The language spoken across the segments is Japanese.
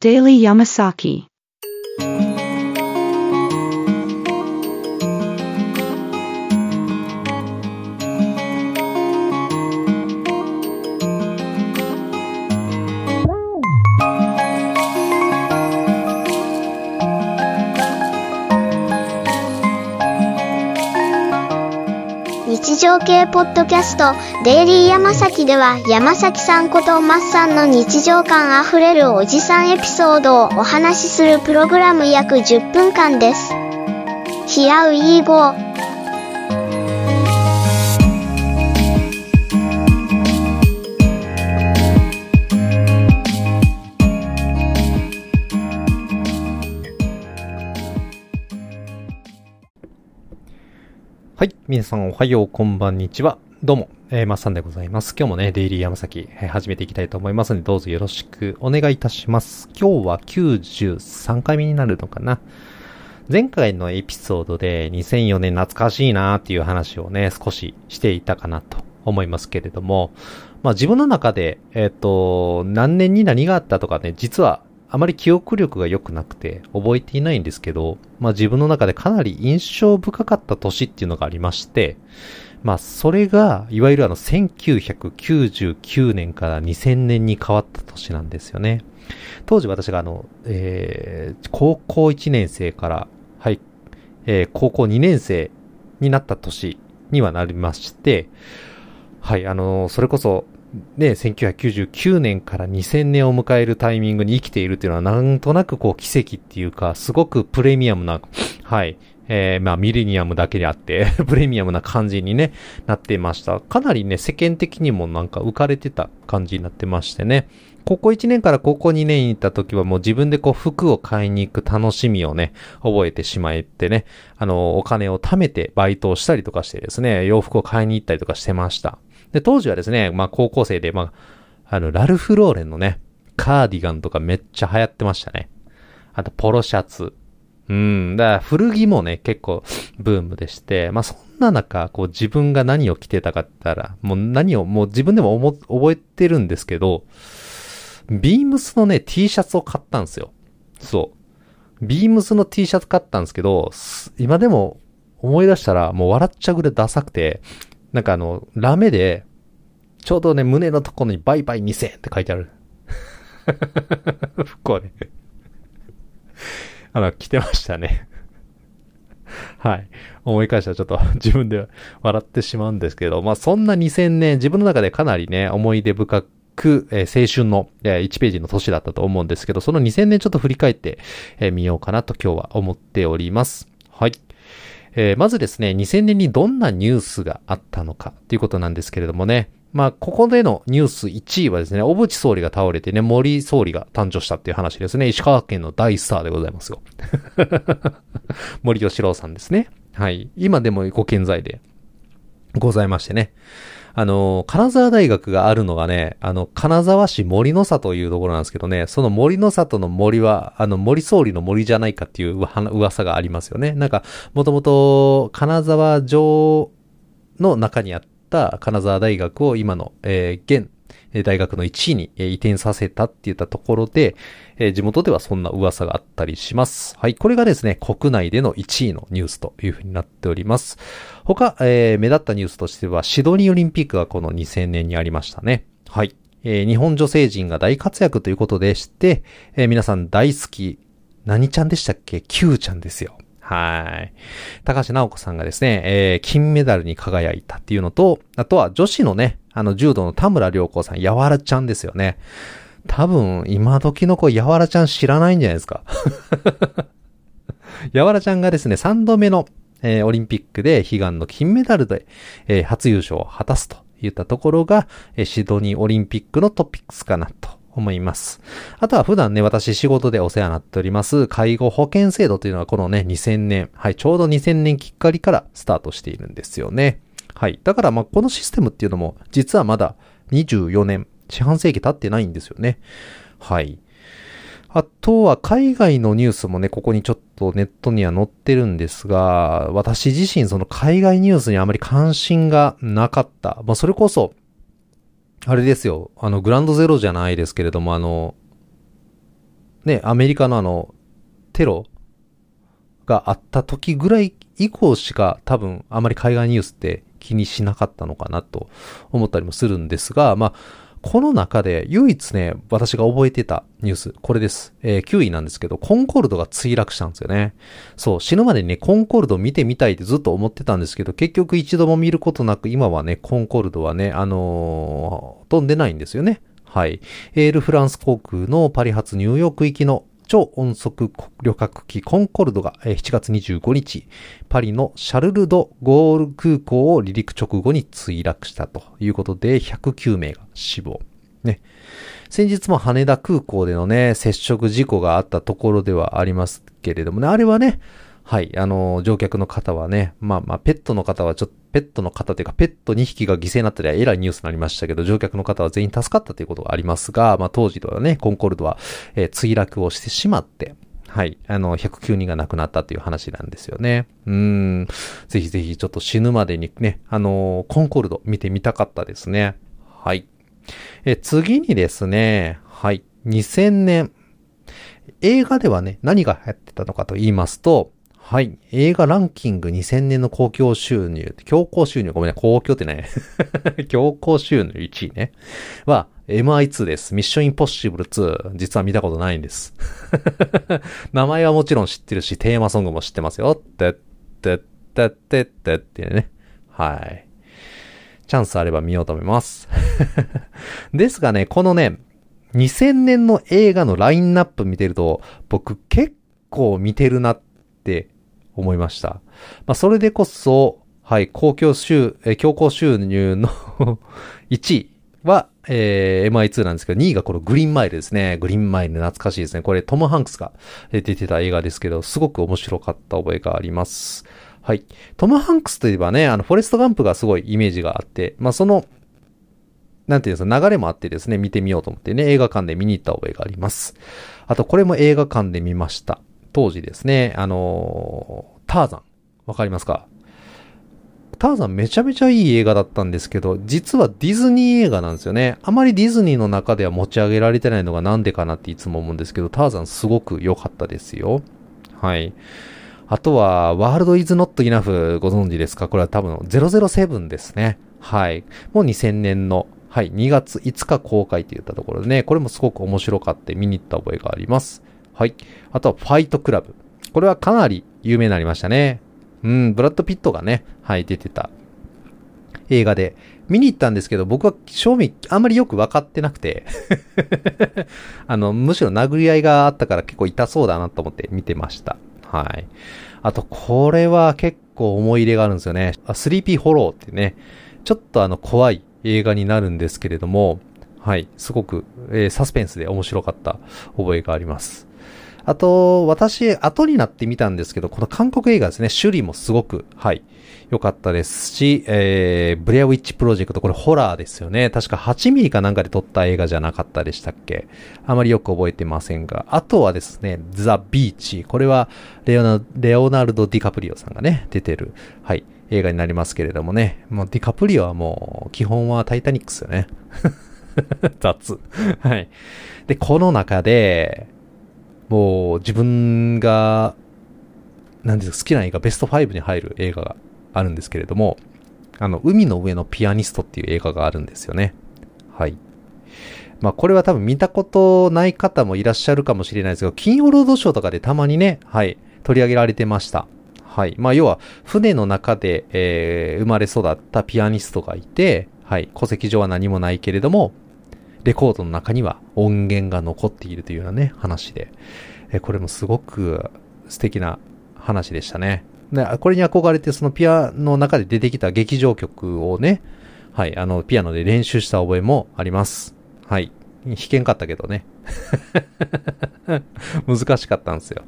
Daily Yamasaki. 系ポッドキャストデイリーヤマサキでは山崎さんことマッさんの日常感あふれるおじさんエピソードをお話しするプログラム約10分間です。ヒアウィーゴー。皆さんおはよう、こんばんにちは。どうも、えー、マッサンでございます。今日もね、デイリー山崎、えー始めていきたいと思いますので、どうぞよろしくお願いいたします。今日は93回目になるのかな。前回のエピソードで2004年懐かしいなーっていう話をね、少ししていたかなと思いますけれども、まあ自分の中で、えっ、と、何年に何があったとかね、実はあまり記憶力が良くなくて覚えていないんですけど、まあ自分の中でかなり印象深かった年っていうのがありまして、まあそれが、いわゆるあの1999年から2000年に変わった年なんですよね。当時私があの、えー、高校1年生から、はい、えー高校2年生になった年にはなりまして、はい、あのそれこそ、ね、1999年から2000年を迎えるタイミングに生きているっていうのはなんとなくこう奇跡っていうか、すごくプレミアムな、はい、えーまあミレニアムだけであって、プレミアムな感じにね、なっていました。かなりね、世間的にもなんか浮かれてた感じになってましてね。高校1年から高校2年に行った時はもう自分でこう服を買いに行く楽しみをね、覚えてしまえてね、あの、お金を貯めてバイトをしたりとかしてですね、洋服を買いに行ったりとかしてました。で、当時はですね、まあ高校生で、まあ、あの、ラルフローレンのね、カーディガンとかめっちゃ流行ってましたね。あと、ポロシャツ。うん。だから、古着もね、結構、ブームでして、まあ、そんな中、こう、自分が何を着てたかって言ったら、もう何を、もう自分でも思、覚えてるんですけど、ビームスのね、T シャツを買ったんですよ。そう。ビームスの T シャツ買ったんですけど、今でも思い出したら、もう笑っちゃうぐらいダサくて、なんかあの、ラメで、ちょうどね、胸のところにバイバイ2000って書いてある。服をね。あの、着てましたね。はい。思い返したらちょっと自分で笑ってしまうんですけど、まあそんな2000年、自分の中でかなりね、思い出深く、え青春の、え1ページの年だったと思うんですけど、その2000年ちょっと振り返ってみ、えー見ようかなと今日は思っております。はい。えーまずですね、2000年にどんなニュースがあったのかということなんですけれどもね、まあ、ここでのニュース1位はですね、小渕総理が倒れてね、森総理が誕生したっていう話ですね。石川県の大スターでございますよ。森吉郎さんですね。はい。今でもご健在でございましてね。あの、金沢大学があるのがね、あの、金沢市森の里というところなんですけどね、その森の里の森は、あの、森総理の森じゃないかっていう噂がありますよね。なんか、もともと、金沢城の中にあった金沢大学を今の、えー現、大学の1位に移転させたって言ったところで、地元ではそんな噂があったりします。はい。これがですね、国内での1位のニュースというふうになっております。他、えー目立ったニュースとしては、シドニーオリンピックがこの2000年にありましたね。はい。えー日本女性陣が大活躍ということでして、えー皆さん大好き、何ちゃんでしたっけ ?Q ちゃんですよ。はい。高橋直子さんがですね、えー金メダルに輝いたっていうのと、あとは女子のね、あの柔道の田村良子さん、やわらちゃんですよね。多分、今時の子、やわらちゃん知らないんじゃないですか。やわらちゃんがですね、3度目の、えーオリンピックで悲願の金メダルで、えー初優勝を果たすといったところが、えシドニーオリンピックのトピックスかなと思います。あとは普段ね、私仕事でお世話になっております、介護保険制度というのはこのね、2000年、はい、ちょうど2000年きっかりからスタートしているんですよね。はい。だからまあ、このシステムっていうのも、実はまだ24年、四半世紀経ってないんですよね。はい。あとは海外のニュースもね、ここにちょっとネットには載ってるんですが、私自身その海外ニュースにあまり関心がなかった。まあそれこそ、あれですよ、あの、グランドゼロじゃないですけれども、あの、ね、アメリカのあの、テロがあった時ぐらい以降しか多分あまり海外ニュースって気にしなかったのかなと思ったりもするんですが、まあ、この中で唯一ね、私が覚えてたニュース、これです。えー、9位なんですけど、コンコルドが墜落したんですよね。そう、死ぬまでにね、コンコルド見てみたいってずっと思ってたんですけど、結局一度も見ることなく、今はね、コンコルドはね、あのー、飛んでないんですよね。はい。エールフランス航空のパリ発ニューヨーク行きの超音速旅客機コンコルドが7月25日、パリのシャルルド・ゴール空港を離陸直後に墜落したということで、109名が死亡。ね。先日も羽田空港でのね、接触事故があったところではありますけれどもね、あれはね、はい、あの、乗客の方はね、まあまあ、ペットの方はちょっと、ペットの方というか、ペット2匹が犠牲になったりはえらいニュースになりましたけど、乗客の方は全員助かったということがありますが、まあ当時ではね、コンコルドは、えー、墜落をしてしまって、はい。あの、109人が亡くなったという話なんですよね。うん。ぜひぜひちょっと死ぬまでにね、あのコンコルド見てみたかったですね。はい。え、次にですね、はい。2000年。映画ではね、何が流行ってたのかと言いますと、はい。映画ランキング2000年の公共収入、強行収入、ごめんね、公共ってね、強行収入1位ね。は、MI2 です。ミッションインポッシブル2。実は見たことないんです。名前はもちろん知ってるし、テーマソングも知ってますよ。てってってってってってね。はい。チャンスあれば見ようと思います。ですがね、このね、2000年の映画のラインナップ見てると、僕結構見てるなって思いました。まあ、それでこそ、はい、公共収、え強行収入の 1位は、えー、MI2 なんですけど、2位がこのグリーンマイルですね。グリーンマイル懐かしいですね。これトム・ハンクスが出てた映画ですけど、すごく面白かった覚えがあります。はい。トム・ハンクスといえばね、あの、フォレスト・ガンプがすごいイメージがあって、まあ、その、なんていうんですか、流れもあってですね、見てみようと思ってね、映画館で見に行った覚えがあります。あと、これも映画館で見ました。当時ですね、あのー、ターザン。わかりますか？ターザンめちゃめちゃいい映画だったんですけど、実はディズニー映画なんですよね。あまりディズニーの中では持ち上げられてないのがなんでかなっていつも思うんですけど、ターザンすごく良かったですよ。はい。あとは、ワールドイズノットイナフご存知ですか？これは多分007ですね。はい。もう2000年の、はい、2月5日公開って言ったところでね、これもすごく面白かって見に行った覚えがあります。はい。あとは、ファイトクラブ。これはかなり有名になりましたね。うん、ブラッド・ピットがね、はい、出てた映画で、見に行ったんですけど、僕は正味あんまりよく分かってなくて あの、むしろ殴り合いがあったから結構痛そうだなと思って見てました。はい。あと、これは結構思い入れがあるんですよね。スリーピーホローってね、ちょっとあの怖い映画になるんですけれども、はい、すごく、えー、サスペンスで面白かった覚えがあります。あと、私、後になってみたんですけど、この韓国映画ですね、シュリもすごく、はい、良かったですし、えー、ブレアウィッチプロジェクト、これホラーですよね。確か8ミリかなんかで撮った映画じゃなかったでしたっけ？あまりよく覚えてませんが。あとはですね、ザ・ビーチ。これはレオナ、レオナルド・ディカプリオさんがね、出てる、はい、映画になりますけれどもね。もうディカプリオはもう、基本はタイタニックですよね。雑。はい。で、この中で、もう自分が、なんですか、好きな映画ベスト5に入る映画があるんですけれども、あの、海の上のピアニストっていう映画があるんですよね。はい。まあこれは多分見たことない方もいらっしゃるかもしれないですけど、金曜ロードショーとかでたまにね、はい、取り上げられてました。はい。まあ要は、船の中で、えー、生まれ育ったピアニストがいて、はい、戸籍上は何もないけれども、レコードの中には音源が残っているというようなね、話で、えこれもすごく素敵な話でしたね。で、これに憧れてそのピアノの中で出てきた劇場曲をね、はい、あの、ピアノで練習した覚えもあります。はい。弾けんかったけどね。難しかったんですよ。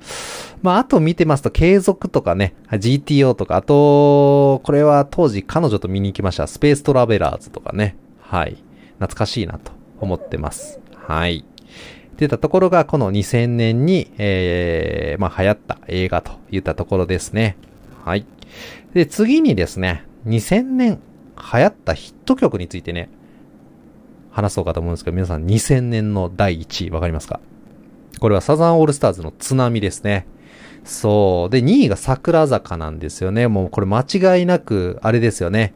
まあ、あと見てますと、継続とかね、GTO とか、あと、これは当時彼女と見に行きました、スペーストラベラーズとかね。はい。懐かしいなと思ってます。はい。出たところが、この2000年に、えー、まあ流行った映画といったところですね。はい。で、次にですね、2000年流行ったヒット曲についてね、話そうかと思うんですけど、皆さん2000年の第1位わかりますか？これはサザンオールスターズの津波ですね。そう。で、2位が桜坂なんですよね。もうこれ間違いなく、あれですよね。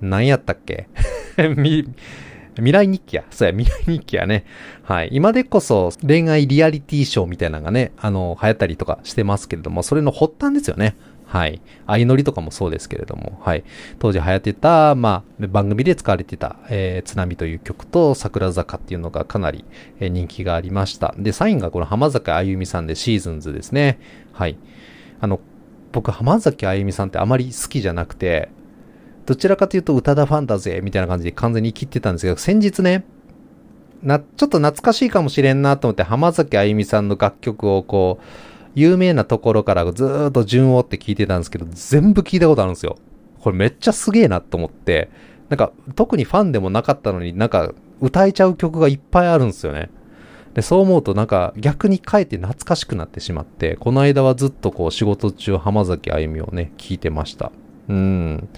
何やったっけ？み、未来日記や。そうや、未来日記やね。はい。今でこそ恋愛リアリティショーみたいなのがね、あの、流行ったりとかしてますけれども、それの発端ですよね。はい。相乗りとかもそうですけれども、はい。当時流行ってた、まあ、番組で使われてた、えー、津波という曲と桜坂っていうのがかなり、えー、人気がありました。で、サインがこの浜崎あゆみさんでシーズンズですね。はい。あの、僕、浜崎あゆみさんってあまり好きじゃなくて、どちらかというと宇多田ファンだぜ、みたいな感じで完全に切ってたんですけど、先日ね、な、ちょっと懐かしいかもしれんなと思って浜崎あゆみさんの楽曲をこう、有名なところからずーっと順を追って聞いてたんですけど、全部聞いたことあるんですよ。これめっちゃすげえなと思って、なんか特にファンでもなかったのになんか歌えちゃう曲がいっぱいあるんですよね。で、そう思うとなんか逆にかえって懐かしくなってしまって、この間はずっとこう仕事中浜崎あゆみをね、聞いてました。うん。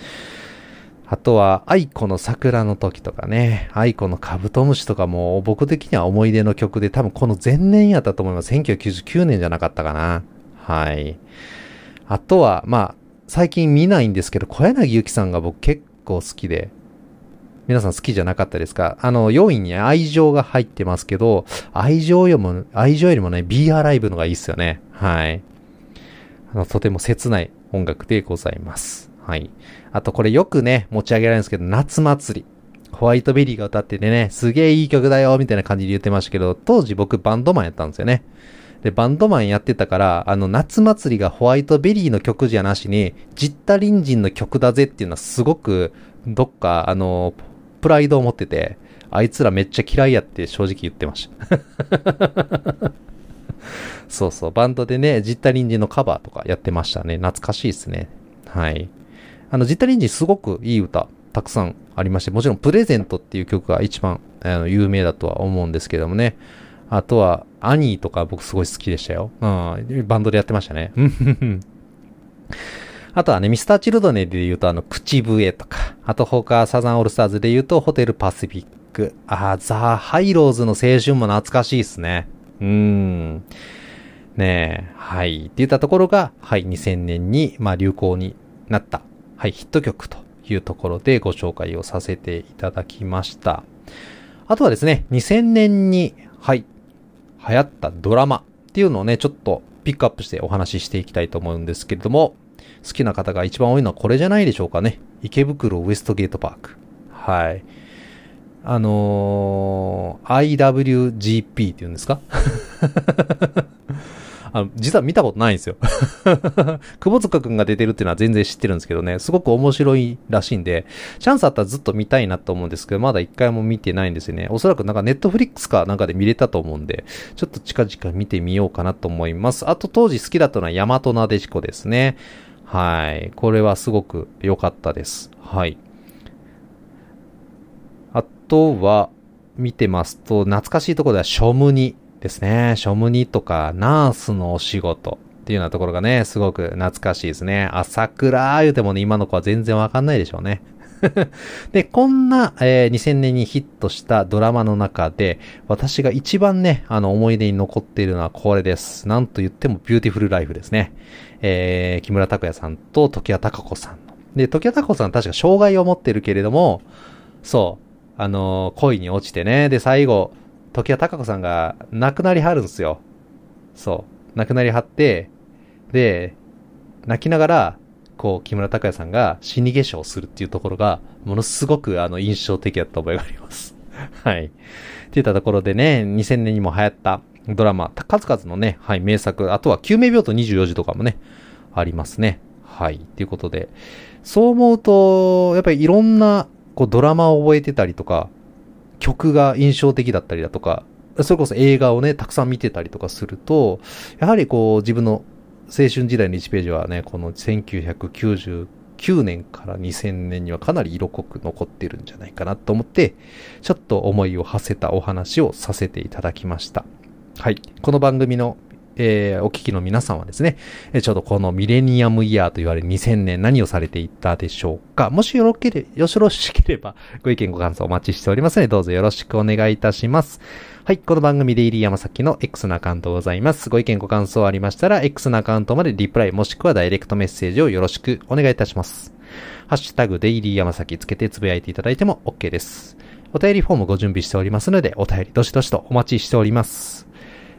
あとは、愛子の桜の時とかね、愛子のカブトムシとかも僕的には思い出の曲で多分この前年やったと思います。1999年じゃなかったかな。はい。あとは、まあ、最近見ないんですけど、小柳ゆきさんが僕結構好きで、皆さん好きじゃなかったですか？あの、4位に愛情が入ってますけど、愛情よりも、愛情よりもね、Be Alive のがいいっすよね。はい。あの、とても切ない音楽でございます。はい。あとこれよくね、持ち上げられるんですけど、夏祭り。ホワイトベリーが歌っててね、すげえいい曲だよ、みたいな感じで言ってましたけど、当時僕バンドマンやったんですよね。で、バンドマンやってたから、あの、夏祭りがホワイトベリーの曲じゃなしに、ジッタリンジンの曲だぜっていうのはすごく、どっか、あの、プライドを持ってて、あいつらめっちゃ嫌いやって正直言ってました。そうそう、バンドでね、ジッタリンジンのカバーとかやってましたね。懐かしいですね。はい。あの、ジッタリンジすごくいい歌、たくさんありまして、もちろんプレゼントっていう曲が一番あの有名だとは思うんですけどもね。あとは、アニーとか僕すごい好きでしたよ。うん、バンドでやってましたね。あとはね、ミスターチルドネで言うとあの、口笛とか、あと他サザンオールスターズで言うとホテルパシフィック、あザ・ハイローズの青春も懐かしいですね。うーん。ねえ、はい。って言ったところが、はい、2000年に、まあ流行になったはい、ヒット曲というところでご紹介をさせていただきました。あとはですね、2000年に、はい、流行ったドラマっていうのをね、ちょっとピックアップしてお話ししていきたいと思うんですけれども、好きな方が一番多いのはこれじゃないでしょうかね。池袋ウエストゲートパーク。はい。あのー、IWGP って言うんですか？あの、実は見たことないんですよ。久保塚くんが出てるっていうのは全然知ってるんですけどね、すごく面白いらしいんで、チャンスあったらずっと見たいなと思うんですけど、まだ一回も見てないんですよね。おそらくなんかネットフリックスかなんかで見れたと思うんで、ちょっと近々見てみようかなと思います。あと当時好きだったのは大和なでしこですね。はい。これはすごく良かったです。はい。あとは、見てますと、懐かしいところでは、ショムニですね。ショムニとか、ナースのお仕事っていうようなところがね、すごく懐かしいですね。朝倉言うてもね、今の子は全然わかんないでしょうね。で、こんな、えー、2000年にヒットしたドラマの中で、私が一番ね、あの、思い出に残っているのはこれです。なんと言っても、ビューティフルライフですね。えー、木村拓哉さんと常盤貴子さんの。で、常盤貴子さん確か障害を持ってるけれども、そう、あのー、恋に落ちてね、で、最後、常盤貴子さんが亡くなりはるんですよ。そう。亡くなりはって、で、泣きながら、こう、木村拓哉さんが死に化粧するっていうところが、ものすごくあの、印象的だった覚えがあります。はい。って言ったところでね、2000年にも流行ったドラマ、数々のね、はい、名作、あとは救命病棟24時とかもね、ありますね。はい。ということで、そう思うと、やっぱりいろんな、こう、ドラマを覚えてたりとか、曲が印象的だったりだとか、それこそ映画をね、たくさん見てたりとかすると、やはりこう自分の青春時代の1ページはね、この1999年から2000年にはかなり色濃く残ってるんじゃないかなと思って、ちょっと思いを馳せたお話をさせていただきました。はい。この番組のえー、お聞きの皆さんはですね、ちょうどこのミレニアムイヤーと言われる2000年何をされていたでしょうか？もしよろければ、よしろしければご意見ご感想お待ちしておりますので、どうぞよろしくお願いいたします。はい。この番組でイリー山崎の X のアカウントございます。ご意見ご感想ありましたら、X のアカウントまでリプライもしくはダイレクトメッセージをよろしくお願いいたします。ハッシュタグデイリー山崎つけてつぶやいていただいても OK です。お便りフォームご準備しておりますので、お便りどしどしとお待ちしております。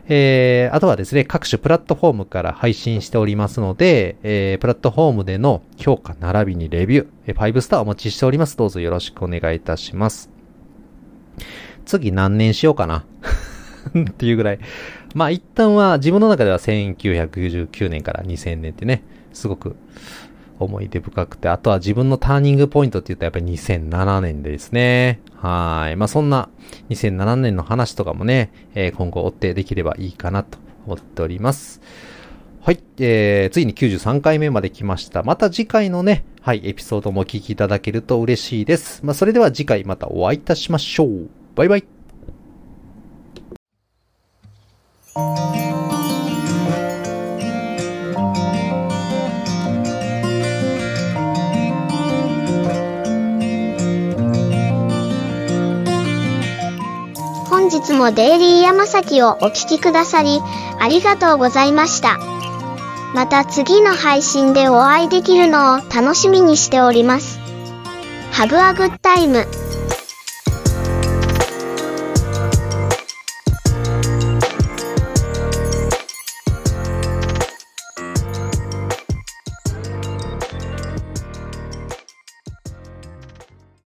えー、あとはですね、各種プラットフォームから配信しておりますので、えー、プラットフォームでの評価並びにレビュー、えー5スターお待ちしております。どうぞよろしくお願いいたします。次何年しようかな？っていうぐらい。まあ一旦は自分の中では1999年から2000年ってね、すごく思い出深くて、あとは自分のターニングポイントって言ったらやっぱり2007年ですね。はい。まあそんな2007年の話とかもね、えー今後追ってできればいいかなと思っております。はい。えー、ついに93回目まで来ました。また次回のね、はい、エピソードもお聞きいただけると嬉しいです。まあそれでは次回またお会いいたしましょう。バイバイ。つもデイリー山崎をお聴きくださり、ありがとうございました。また次の配信でお会いできるのを楽しみにしております。Have a good time.